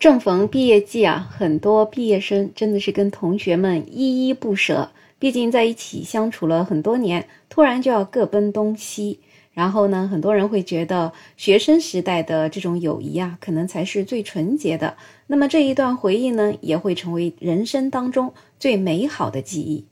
正逢毕业季啊，很多毕业生真的是跟同学们依依不舍。毕竟在一起相处了很多年，突然就要各奔东西。然后呢，很多人会觉得学生时代的这种友谊啊，可能才是最纯洁的。那么这一段回忆呢，也会成为人生当中最美好的记忆。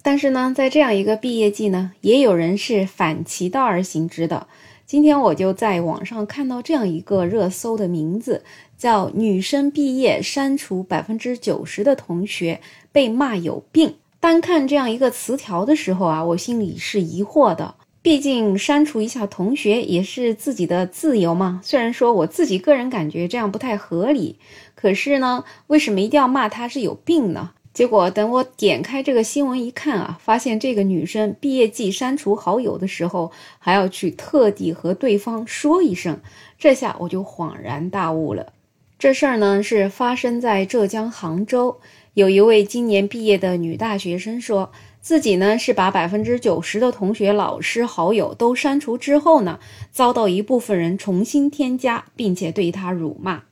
但是呢，在这样一个毕业季呢，也有人是反其道而行之的。今天我就在网上看到这样一个热搜的名字，叫“女生毕业删除百分之九十的同学被骂有病”。单看这样一个词条的时候啊，我心里是疑惑的。毕竟删除一下同学也是自己的自由嘛。虽然说我自己个人感觉这样不太合理，可是呢，为什么一定要骂他是有病呢？结果等我点开这个新闻一看啊，发现这个女生毕业季删除好友的时候，还要去特地和对方说一声，这下我就恍然大悟了。这事儿呢是发生在浙江杭州，有一位今年毕业的女大学生说自己呢是把百分之九十的同学、老师、好友都删除之后呢，遭到一部分人重新添加，并且对她辱骂。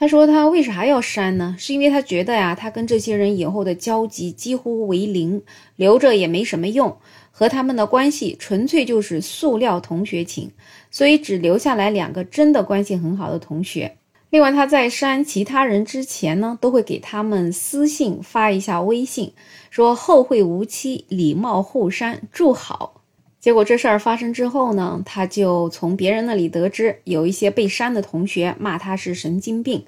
他说：“他为啥要删呢？是因为他觉得呀，他跟这些人以后的交集几乎为零，留着也没什么用，和他们的关系纯粹就是塑料同学情，所以只留下来两个真的关系很好的同学。另外，他在删其他人之前呢，都会给他们私信发一下微信，说后会无期，礼貌互删，祝好。”结果这事儿发生之后呢，他就从别人那里得知，有一些被删的同学骂他是神经病，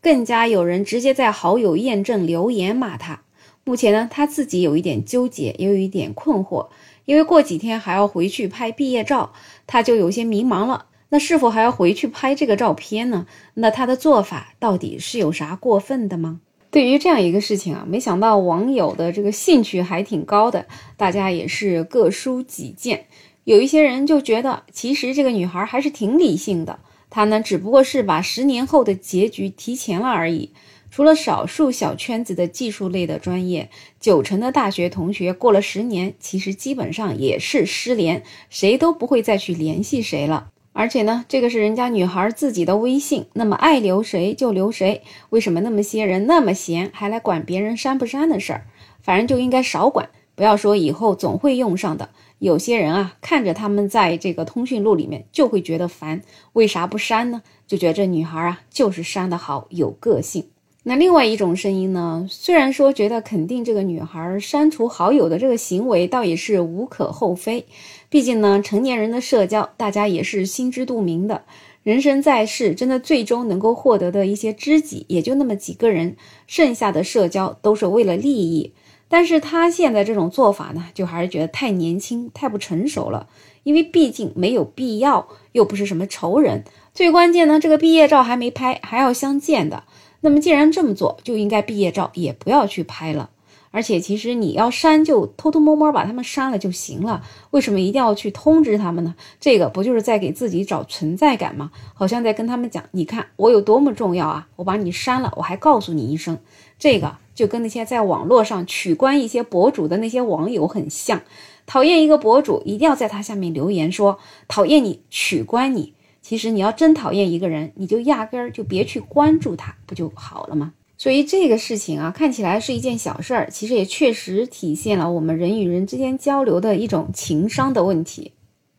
更加有人直接在好友验证留言骂他。目前呢，他自己有一点纠结，也有一点困惑，因为过几天还要回去拍毕业照，他就有些迷茫了。那是否还要回去拍这个照片呢？那他的做法到底是有啥过分的吗？对于这样一个事情啊，没想到网友的这个兴趣还挺高的，大家也是各抒己见。有一些人就觉得，其实这个女孩还是挺理性的，她呢只不过是把十年后的结局提前了而已。除了少数小圈子的技术类的专业，九成的大学同学过了十年，其实基本上也是失联，谁都不会再去联系谁了。而且呢，这个是人家女孩自己的微信，那么爱留谁就留谁。为什么那么些人那么闲，还来管别人删不删的事儿？反正就应该少管，不要说以后总会用上的。有些人啊，看着他们在这个通讯录里面，就会觉得烦。为啥不删呢？就觉得这女孩啊，就是删的好，有个性。那另外一种声音呢，虽然说觉得肯定这个女孩删除好友的这个行为，倒也是无可厚非。毕竟呢，成年人的社交，大家也是心知肚明的。人生在世，真的最终能够获得的一些知己，也就那么几个人，剩下的社交都是为了利益。但是他现在这种做法呢，就还是觉得太年轻、太不成熟了。因为毕竟没有必要，又不是什么仇人。最关键呢，这个毕业照还没拍，还要相见的。那么既然这么做，就应该毕业照也不要去拍了。而且，其实你要删，就偷偷摸摸把他们删了就行了。为什么一定要去通知他们呢？这个不就是在给自己找存在感吗？好像在跟他们讲，你看我有多么重要啊！我把你删了，我还告诉你一声。这个就跟那些在网络上取关一些博主的那些网友很像。讨厌一个博主，一定要在他下面留言说讨厌你，取关你。其实你要真讨厌一个人，你就压根儿就别去关注他，不就好了吗？所以这个事情啊，看起来是一件小事儿，其实也确实体现了我们人与人之间交流的一种情商的问题。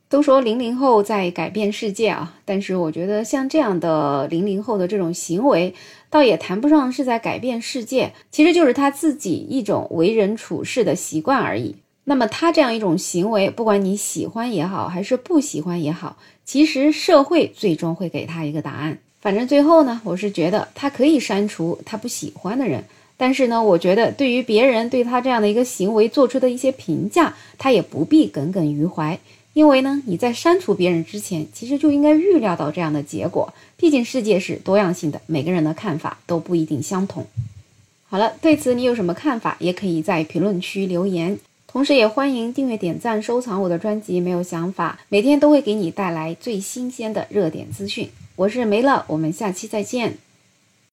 都说零零后在改变世界啊，但是我觉得像这样的零零后的这种行为，倒也谈不上是在改变世界，其实就是他自己一种为人处事的习惯而已。那么他这样一种行为，不管你喜欢也好，还是不喜欢也好，其实社会最终会给他一个答案。反正最后呢，我是觉得他可以删除他不喜欢的人，但是呢，我觉得对于别人对他这样的一个行为做出的一些评价，他也不必耿耿于怀，因为呢，你在删除别人之前，其实就应该预料到这样的结果。毕竟世界是多样性的，每个人的看法都不一定相同。好了，对此你有什么看法，也可以在评论区留言，同时也欢迎订阅、点赞、收藏我的专辑。没有想法，每天都会给你带来最新鲜的热点资讯。我是梅乐，我们下期再见。